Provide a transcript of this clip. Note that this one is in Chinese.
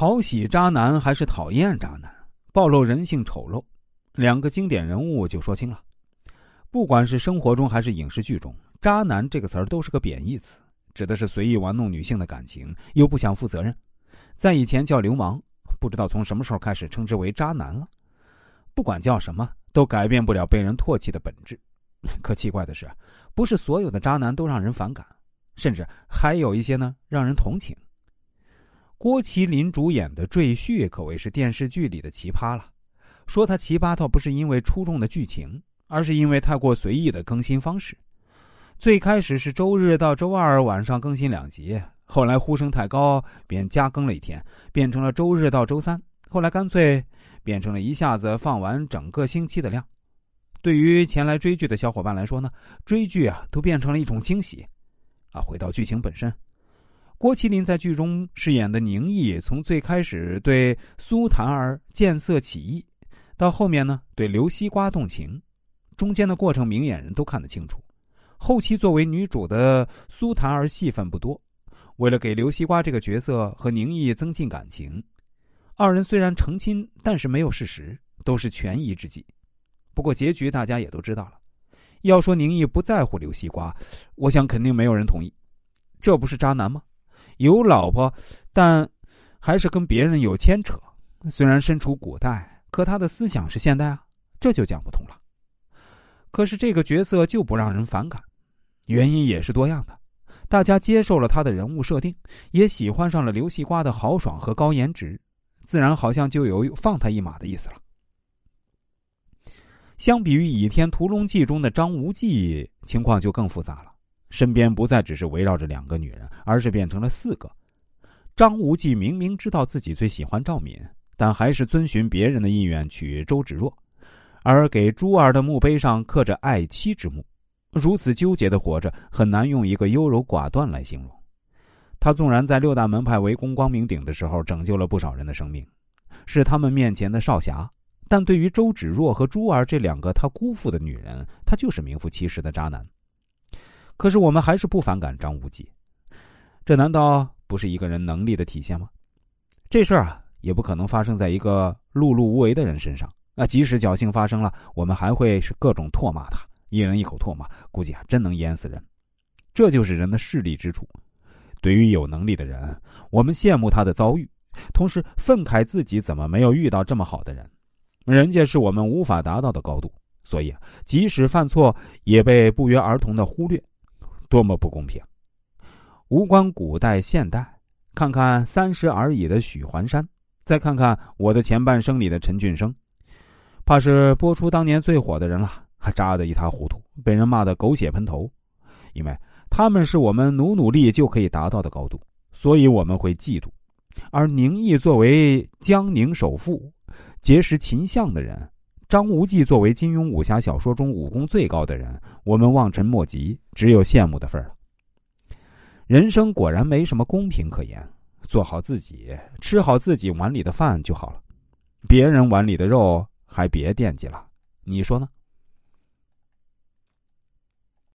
讨喜渣男还是讨厌渣男？暴露人性丑陋，两个经典人物就说清了。不管是生活中还是影视剧中，“渣男”这个词儿都是个贬义词，指的是随意玩弄女性的感情又不想负责任。在以前叫流氓，不知道从什么时候开始称之为渣男了。不管叫什么，都改变不了被人唾弃的本质。可奇怪的是，不是所有的渣男都让人反感，甚至还有一些呢让人同情。郭麒麟主演的《赘婿》可谓是电视剧里的奇葩了。说他奇葩，倒不是因为出众的剧情，而是因为太过随意的更新方式。最开始是周日到周二晚上更新两集，后来呼声太高，便加更了一天，变成了周日到周三。后来干脆变成了一下子放完整个星期的量。对于前来追剧的小伙伴来说呢，追剧啊都变成了一种惊喜。啊，回到剧情本身，郭麒麟在剧中饰演的宁毅，从最开始对苏檀儿见色起意，到后面呢对刘西瓜动情，中间的过程明眼人都看得清楚。后期作为女主的苏檀儿戏份不多，为了给刘西瓜这个角色和宁毅增进感情，二人虽然成亲，但是没有事实，都是权宜之计。不过结局大家也都知道了。要说宁毅不在乎刘西瓜，我想肯定没有人同意。这不是渣男吗？有老婆，但还是跟别人有牵扯。虽然身处古代，可他的思想是现代啊，这就讲不通了。可是这个角色就不让人反感，原因也是多样的。大家接受了他的人物设定，也喜欢上了刘西瓜的豪爽和高颜值，自然好像就有放他一马的意思了。相比于《倚天屠龙记》中的张无忌，情况就更复杂了。身边不再只是围绕着两个女人，而是变成了四个。张无忌明明知道自己最喜欢赵敏，但还是遵循别人的意愿娶周芷若，而给珠儿的墓碑上刻着“爱妻之墓”。如此纠结的活着，很难用一个优柔寡断来形容。他纵然在六大门派围攻光明顶的时候拯救了不少人的生命，是他们面前的少侠。但对于周芷若和珠儿这两个他辜负的女人，他就是名副其实的渣男。可是我们还是不反感张无忌，这难道不是一个人能力的体现吗？这事儿啊，也不可能发生在一个碌碌无为的人身上。那即使侥幸发生了，我们还会是各种唾骂他，一人一口唾骂，估计啊，真能淹死人。这就是人的势利之处。对于有能力的人，我们羡慕他的遭遇，同时愤慨自己怎么没有遇到这么好的人。人家是我们无法达到的高度，所以即使犯错也被不约而同的忽略，多么不公平！无关古代现代，看看三十而已的许环山，再看看我的前半生里的陈俊生，怕是播出当年最火的人了，还渣得一塌糊涂，被人骂得狗血喷头。因为他们是我们努努力就可以达到的高度，所以我们会嫉妒。而宁毅作为江宁首富。结识秦相的人，张无忌作为金庸武侠小说中武功最高的人，我们望尘莫及，只有羡慕的份儿了。人生果然没什么公平可言，做好自己，吃好自己碗里的饭就好了，别人碗里的肉还别惦记了，你说呢？